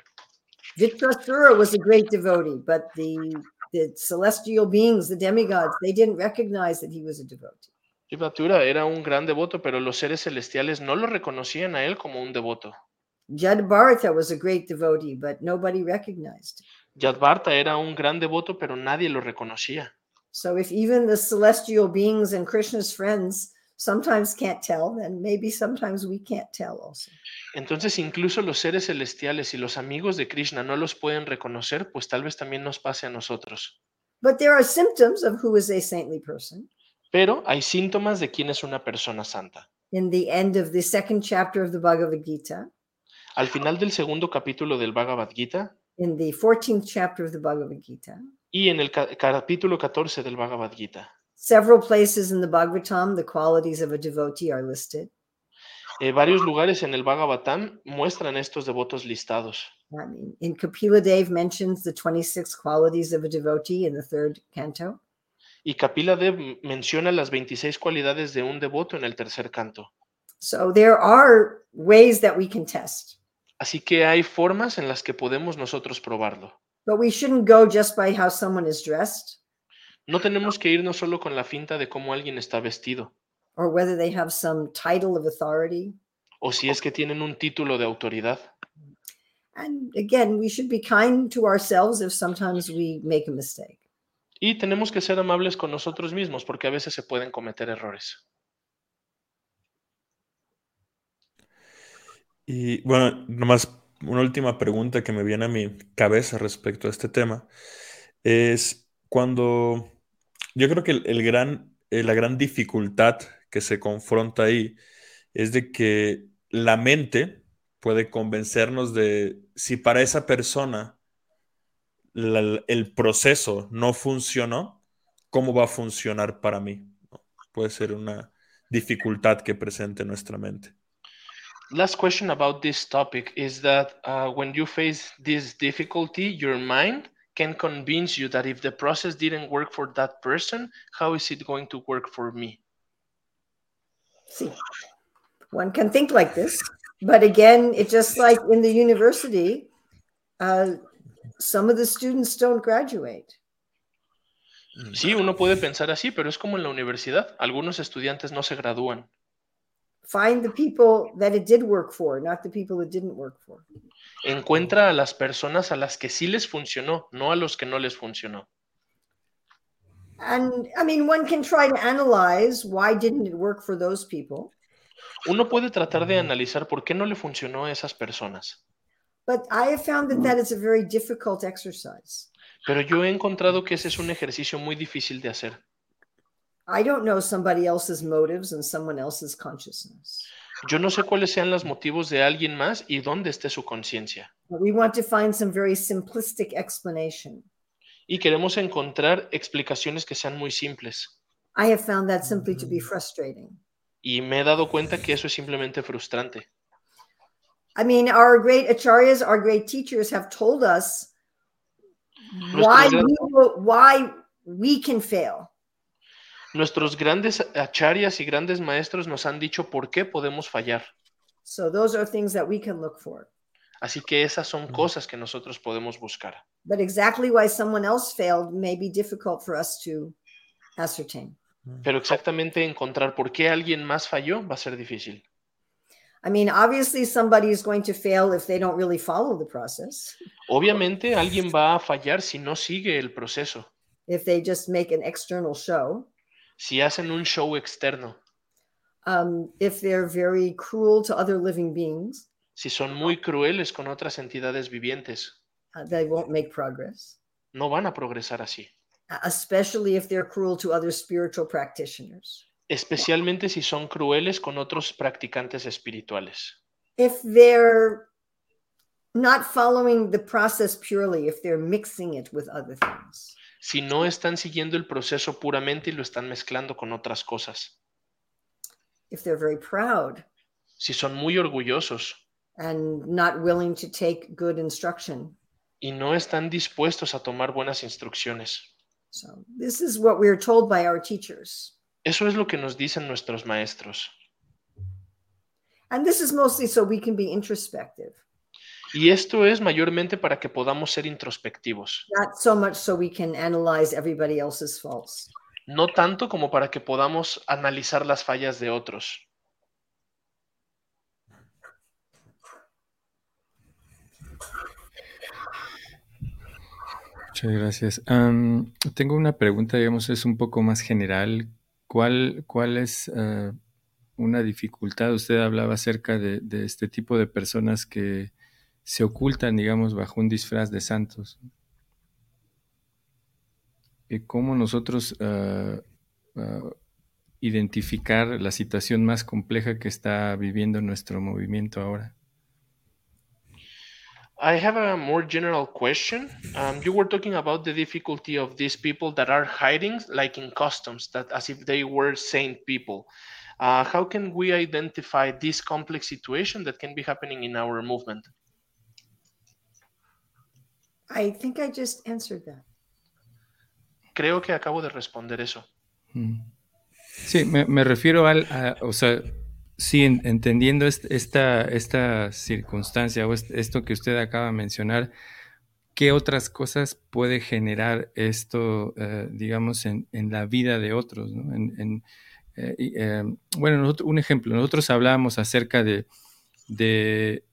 Vitrasura was a great devotee, but the, the celestial beings, the demigods, they didn't recognize that he was a devotee. Shivatura era un gran devoto, pero los seres celestiales no lo reconocían a él como un devoto. Judd Bartha was a great devotee, but nobody recognized. Yadvarta era un gran devoto, pero nadie lo reconocía. So if even the celestial beings and Krishna's friends sometimes can't tell, then maybe sometimes we can't tell also. Entonces, incluso los seres celestiales y los amigos de Krishna no los pueden reconocer, pues tal vez también nos pase a nosotros. But there are symptoms of who is a saintly person. Pero hay síntomas de quién es una persona santa. In the end of the second chapter of the Bhagavad Gita, Al final del segundo capítulo del Bhagavad Gita in the 14th chapter of the Bhagavad Gita, y en el capítulo 14 del Bhagavad Gita, several places in the Bhagavatam, the qualities of a devotee are listed. eh, varios lugares en el Bhagavatam muestran estos devotos listados. I mean, in Kapila Dev mentions the 26 qualities of a devotee in the third canto. Y Kapila Dev menciona las 26 cualidades de un devoto en el tercer canto. So there are ways that we can test, Así que hay formas en las que podemos nosotros probarlo. but we shouldn't go just by how someone is dressed No tenemos que irnos solo con la finta de cómo alguien está vestido, or whether they have some title of authority. o si es que tienen un título de autoridad. And again, we should be kind to ourselves if sometimes we make a mistake. Y tenemos que ser amables con nosotros mismos porque a veces se pueden cometer errores. Y bueno, nomás una última pregunta que me viene a mi cabeza respecto a este tema es cuando yo creo que el, gran, eh, la gran dificultad que se confronta ahí es de que la mente puede convencernos de si para esa persona el proceso no funcionó, ¿cómo va a funcionar para mí? Puede ser una dificultad que presente nuestra mente. Last question about this topic is that uh, when you face this difficulty, your mind can convince you that if the process didn't work for that person, how is it going to work for me? See, one can think like this, but again, it's just like in the university, uh, some of the students don't graduate. Sí, uno puede pensar así, pero es como en la universidad. Algunos estudiantes no se gradúan. Find the people that it did work for, not the people it didn't work for. Encuentra a las personas a las que sí les funcionó, no a los que no les funcionó. And I mean, one can try to analyze why didn't it work for those people, Uno puede tratar de analizar por qué no le funcionó a esas personas, but I have found that that is a very difficult exercise. pero yo he encontrado que ese es un ejercicio muy difícil de hacer. I don't know somebody else's motives and someone else's consciousness. Yo no sé cuáles sean los motivos de alguien más y dónde esté su conciencia. But we want to find some very simplistic explanation. Y queremos encontrar explicaciones que sean muy simples. I have found that simply to be mm-hmm. frustrating. Y me he dado cuenta que eso es simplemente frustrante. I mean, our great acharyas, our great teachers have told us why Nuestros, we, will, why we can fail. Nuestros grandes acharyas y grandes maestros nos han dicho por qué podemos fallar. So those are things that we can look for. Así que esas son cosas que nosotros podemos buscar. But exactly why someone else failed may be difficult for us to ascertain. Pero exactamente encontrar por qué alguien más falló va a ser difícil. I mean, obviously, somebody is going to fail if they don't really follow the process, Obviamente alguien va a fallar si no sigue el proceso, if they just make an external show, si hacen un show externo, um, if they're very cruel to other living beings, si son muy crueles con otras entidades vivientes, uh, they won't make progress, no van a progresar así. uh, especially if they're cruel to other spiritual practitioners. especialmente si son crueles con otros practicantes espirituales. If they're not following the process purely, if they're mixing it with other things. Si no están siguiendo el proceso puramente y lo están mezclando con otras cosas. if they're very proud Si son muy orgullosos and not willing to take good instruction. y no están dispuestos a tomar buenas instrucciones. So, this is what we're told by our teachers. Eso es lo que nos dicen nuestros maestros. And this is mostly so we can be introspective, y esto es mayormente para que podamos ser introspectivos. Not so much so we can analyze everybody else's faults. No tanto como para que podamos analizar las fallas de otros. Muchas gracias. Um, tengo una pregunta, digamos, es un poco más general. ¿Cuál, cuál es eh, una dificultad? Usted hablaba acerca de, este tipo de personas que se ocultan, digamos, bajo un disfraz de santos. Y cómo nosotros ah, ah, identificar la situación más compleja que está viviendo nuestro movimiento ahora. I have a more general question. Um, you were talking about the difficulty of these people that are hiding, like in customs, that as if they were saint people. Uh, how can we identify this complex situation that can be happening in our movement? I think I just answered that. Creo que acabo de responder eso. Mm. Sí, me, me refiero al, a- o sea, sí, en- entendiendo est- esta, esta circunstancia o est- esto que usted acaba de mencionar, ¿qué otras cosas puede generar esto, eh, digamos, en, en la vida de otros? ¿no? En- en, eh, eh, bueno, nosotros- un ejemplo, nosotros hablábamos acerca de, de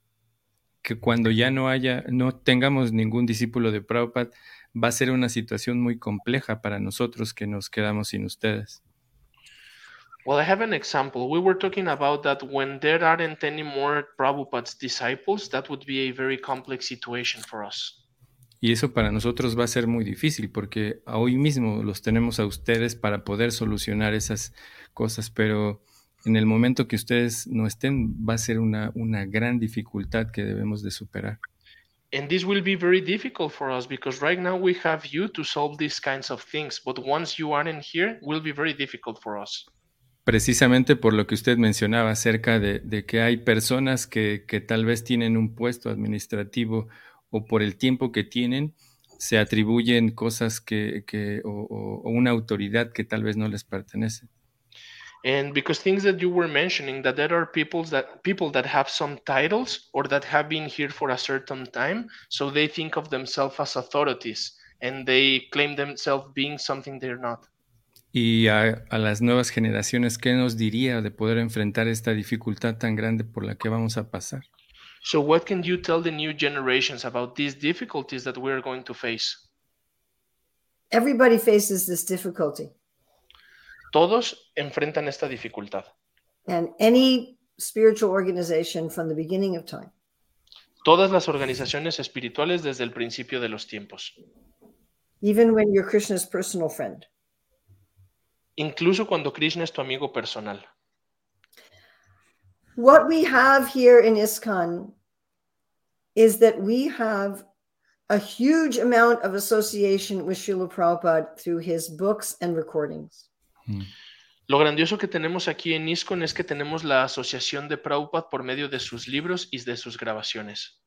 que cuando ya no haya, no tengamos ningún discípulo de Prabhupada, va a ser una situación muy compleja para nosotros que nos quedamos sin ustedes. Well, I have an example. We were talking about that when there aren't any more Prabhupada's disciples, that would be a very complex situation for us. Y eso para nosotros va a ser muy difícil porque hoy mismo los tenemos a ustedes para poder solucionar esas cosas, pero en el momento que ustedes no estén va a ser una, una gran dificultad que debemos de superar. And this will be very difficult for us because right now we have you to solve these kinds of things. But once you aren't here, will be very difficult for us. Precisamente por lo que usted mencionaba acerca de, de que hay personas que, que tal vez tienen un puesto administrativo o por el tiempo que tienen, se atribuyen cosas que, que o, o- o una autoridad que tal vez no les pertenece. And because things that you were mentioning, that there are people that people that have some titles or that have been here for a certain time, so they think of themselves as authorities and they claim themselves being something they're not. Y a, a las nuevas generaciones, ¿qué nos diría de poder enfrentar esta dificultad tan grande por la que vamos a pasar? So what can you tell the new generations about these difficulties that we're going to face? Everybody faces this difficulty, Todos enfrentan esta dificultad. and any spiritual organization from the beginning of time Todas las organizaciones espirituales desde el principio de los tiempos. even when you're Krishna's personal friend. Incluso cuando Krishna es tu amigo personal. What we have here in ISKCON is that we have a huge amount of association with Srila Prabhupada through his books and recordings. Lo grandioso que tenemos aquí en ISKCON es que tenemos la asociación de Prabhupada por medio de sus libros y de sus grabaciones.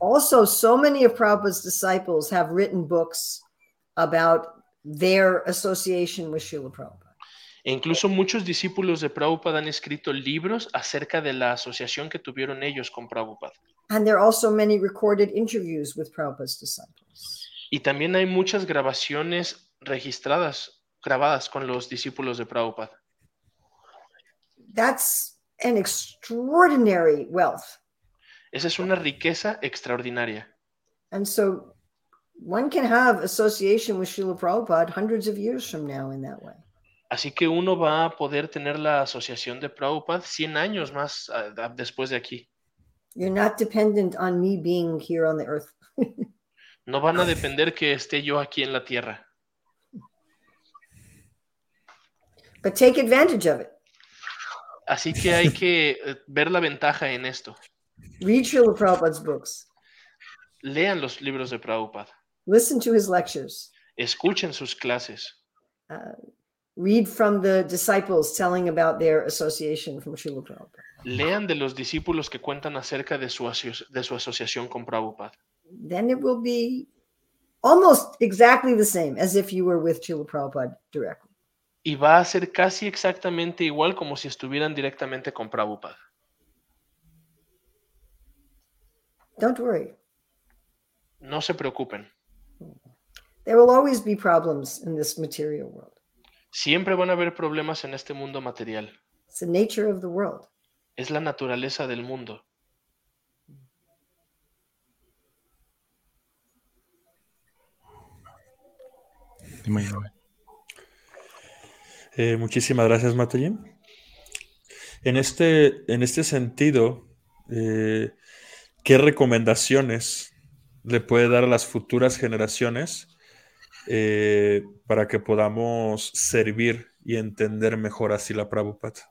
Also, so many of Prabhupada's disciples have written books about their association with Srila Prabhupada. E incluso muchos discípulos de Prabhupada han escrito libros acerca de la asociación que tuvieron ellos con Prabhupada. And there are also many recorded interviews with Prabhupada's disciples. Y también hay muchas grabaciones registradas, grabadas con los discípulos de Prabhupada. That's an extraordinary wealth. Esa es una riqueza extraordinaria. And so one can have association with Srila Prabhupada hundreds of years from now in that way. Así que uno va a poder tener la asociación de Prabhupada 100 años más después de aquí. You're not dependent on me being here on the earth. [laughs] No van a depender que esté yo aquí en la tierra. But take advantage of it. Así que hay que eh, ver la ventaja en esto. Read Srila Prabhupada's books. Lean los libros de Prabhupada. Listen to his lectures. Escuchen sus clases. Uh, read from the disciples telling about their association from Srila Prabhupada. Lean de los discípulos que cuentan acerca de su, aso- de su asociación con Prabhupada. Then it will be almost exactly the same as if you were with Srila Prabhupada directly. Y va a ser casi exactamente igual como si estuvieran directamente con Prabhupada. Don't worry. No se preocupen. There will always be problems in this material world. Siempre van a haber problemas en este mundo material. It's the nature of the world. Es la naturaleza del mundo. Eh, muchísimas gracias, Mataji. En este, en este sentido, eh, ¿qué recomendaciones le puede dar a las futuras generaciones eh, para que podamos servir y entender mejor así la Prabhupada?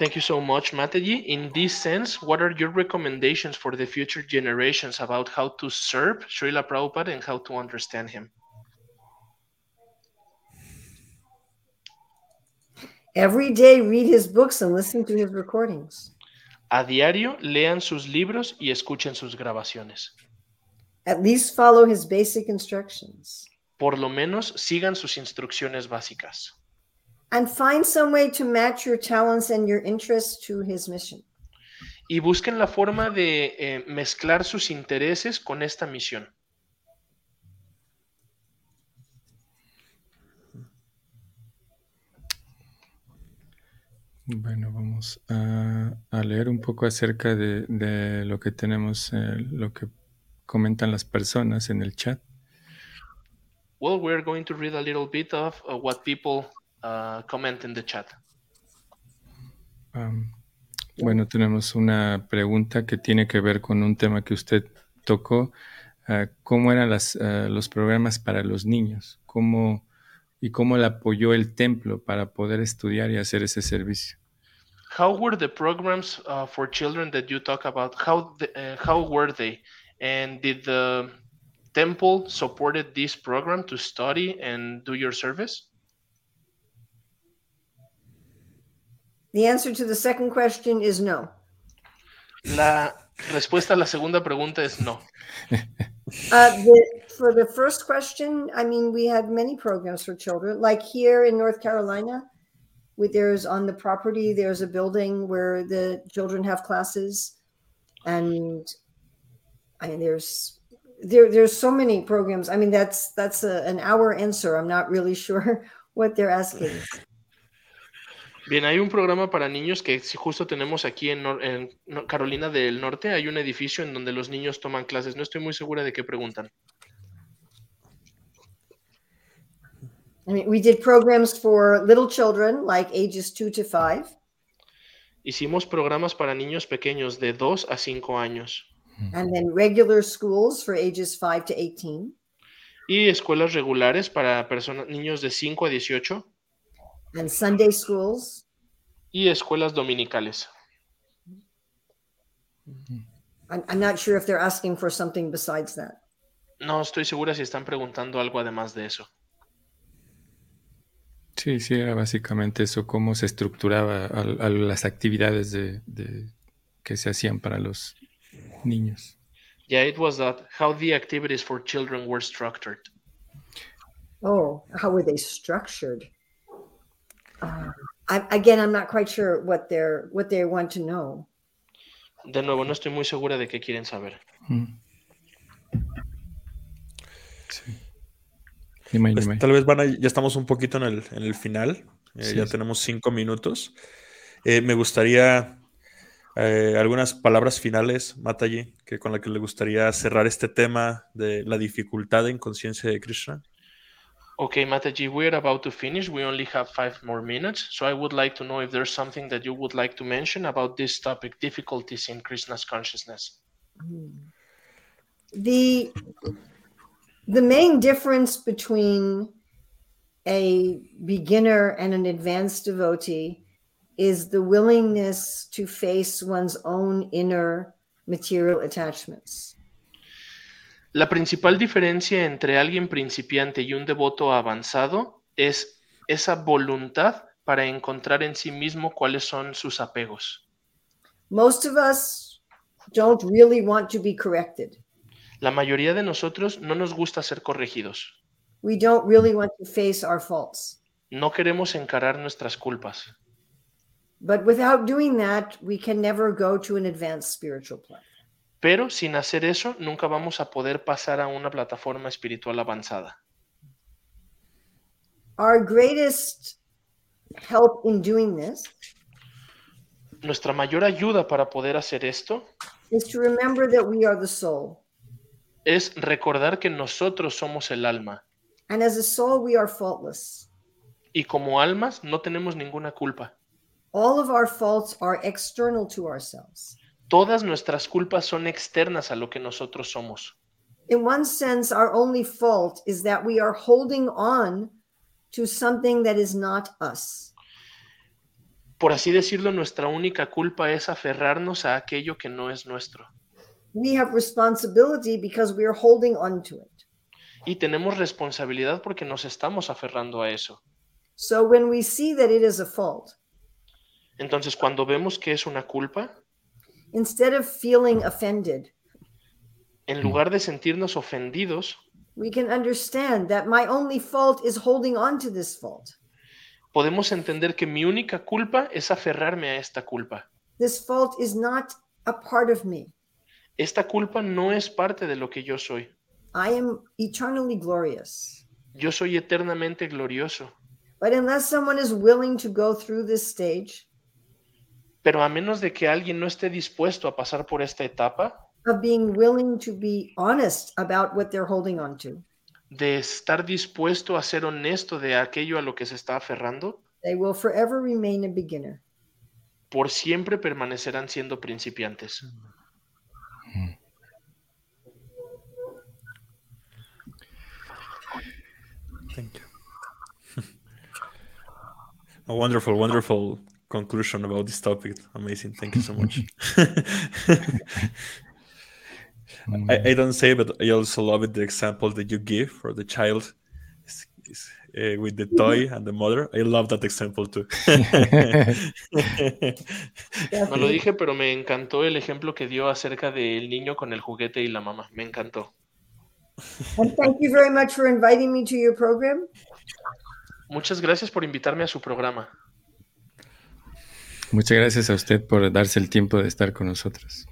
Thank you so much, Mataji. In this sense, what are your recommendations for the future generations about how to serve Srila Prabhupada and how to understand him? Every day, read his books and listen to his recordings. A diario, lean sus libros y escuchen sus grabaciones. At least follow his basic instructions. Por lo menos sigan sus instrucciones básicas. And find some way to match your talents and your interests to his mission. Y busquen la forma de eh, mezclar sus intereses con esta misión. Bueno, vamos a, a leer un poco acerca de, de lo que tenemos, eh, lo que comentan las personas en el chat. Well, we're going to read a little bit of uh, what people uh, comment in the chat. Um, bueno, tenemos una pregunta que tiene que ver con un tema que usted tocó. uh, ¿Cómo eran las, uh, los programas para los niños? ¿Cómo, ¿Y cómo le apoyó el templo para poder estudiar y hacer ese servicio? How were the programs uh, for children that you talk about? How the, uh, how were they? And did the temple supported this program to study and do your service? The answer to the second question is no. La respuesta a la segunda pregunta es no. [laughs] Uh, the, for the first question, I mean, we had many programs for children. Like here in North Carolina, we, there's on the property, there's a building where the children have classes, and I mean, there's there there's so many programs. I mean, that's that's a, an hour answer. I'm not really [laughs] sure what they're asking. Bien, hay un programa para niños que justo tenemos aquí en, en Carolina del Norte. Hay un edificio en donde los niños toman clases. No estoy muy segura de qué preguntan. We did programs for little children, like ages two to five. Hicimos programas para niños pequeños de 2 a 5 años. And then regular schools for ages 5 to 18 y escuelas regulares para personas, niños de 5 a 18 and sunday schools. Y escuelas dominicales. I'm, I'm not sure if they're asking for something besides that. No estoy segura si están preguntando algo además de eso. Sí, sí, era básicamente eso, cómo se estructuraba a, las actividades de, de- que se hacían para los niños. Yeah, it was that how the activities for children were structured. oh how were they structured uh, I, again i'm not quite sure what they're what they want to know De nuevo, no estoy muy segura de qué quieren saber. Mm. Sí. Dime, Pues, dime. tal vez van a- ya estamos un poquito en el, en el final. eh, Sí, ya sí. tenemos cinco minutos. Eh, me gustaría eh, algunas palabras finales, Mataji, que con la que le gustaría cerrar este tema de la dificultad en conciencia de Krishna. Okay, Mataji, we're about to finish. We only have five more minutes. So I would like to know if there's something that you would like to mention about this topic difficulties in Krishna's consciousness. the the main difference between a beginner and an advanced devotee is the willingness to face one's own inner material attachments. La principal diferencia entre alguien principiante y un devoto avanzado es esa voluntad para encontrar en sí mismo cuáles son sus apegos. Most of us don't really want to be corrected. La mayoría de nosotros no nos gusta ser corregidos. We don't really want to face our faults. No queremos encarar nuestras culpas. But without doing that, we can never go to an advanced spiritual. Pero sin hacer eso, nunca vamos a poder pasar a una plataforma espiritual avanzada. Our greatest help in doing this Nuestra mayor ayuda para poder hacer esto is to remember that we are the soul. Es recordar que nosotros somos el alma And as a soul, we are faultless. Y como almas no tenemos ninguna culpa. All of our faults are external to ourselves. Todas nuestras culpas son externas a lo que nosotros somos. In one sense, our only fault is that we are holding on to something that is not us. Por así decirlo, nuestra única culpa es aferrarnos a aquello que no es nuestro. We have responsibility because we are holding on to it. Y tenemos responsabilidad porque nos estamos aferrando a eso. So when we see that it is a fault, Entonces, cuando vemos que es una culpa, instead of feeling offended, en lugar de sentirnos ofendidos, we can understand that my only fault is holding on to this fault. podemos entender que mi única culpa es aferrarme a esta culpa. This fault is not a part of me. Esta culpa no es parte de lo que yo soy. I am eternally glorious. Yo soy eternamente glorioso. But unless someone is willing to go through this stage Pero a menos de que alguien no esté dispuesto a pasar por esta etapa, of being willing to be honest about what they're holding on to, de estar dispuesto a ser honesto de aquello a lo que se está aferrando, they will forever remain a beginner. por siempre permanecerán siendo principiantes. Thank you. [laughs] A wonderful, wonderful conclusion about this topic. Amazing. Thank you so much. [laughs] [laughs] I, I don't say, but I also love it the example that you give for the child is- is, uh, with the toy and the mother. I love that example too. No lo dije, pero me encantó el ejemplo que dio acerca del niño con el juguete y la mamá. Me encantó. And thank you very much for inviting me to your program. Muchas gracias por invitarme a su programa. Muchas gracias a usted por darse el tiempo de estar con nosotros.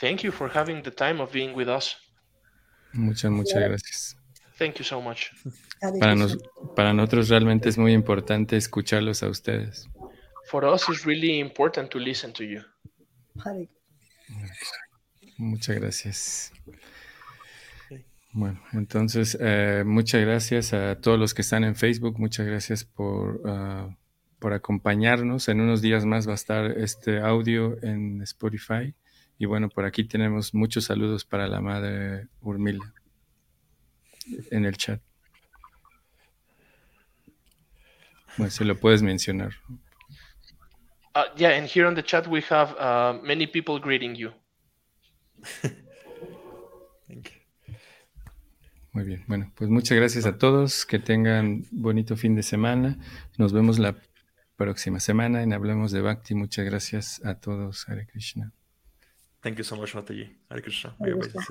Thank you for having the time of being with us. Muchas, muchas gracias. Thank you so much. Para, nos- para nosotros realmente es muy importante escucharlos a ustedes. For us, it's really important to listen to you. Muchas gracias. Bueno, entonces, eh, muchas gracias a todos los que están en Facebook. Muchas gracias por, ah, por acompañarnos. En unos días más va a estar este audio en Spotify. Y bueno, por aquí tenemos muchos saludos para la madre Urmila en el chat. Bueno, si lo puedes mencionar. Uh, yeah, and here on the chat, we have uh, many people greeting you. [laughs] Thank you. Muy bien. Bueno, pues muchas gracias a todos. Que tengan bonito fin de semana. Nos vemos la próxima semana en Hablemos de Bhakti. Muchas gracias a todos. Hare Krishna. Thank you so much, Mataji. Hare Krishna.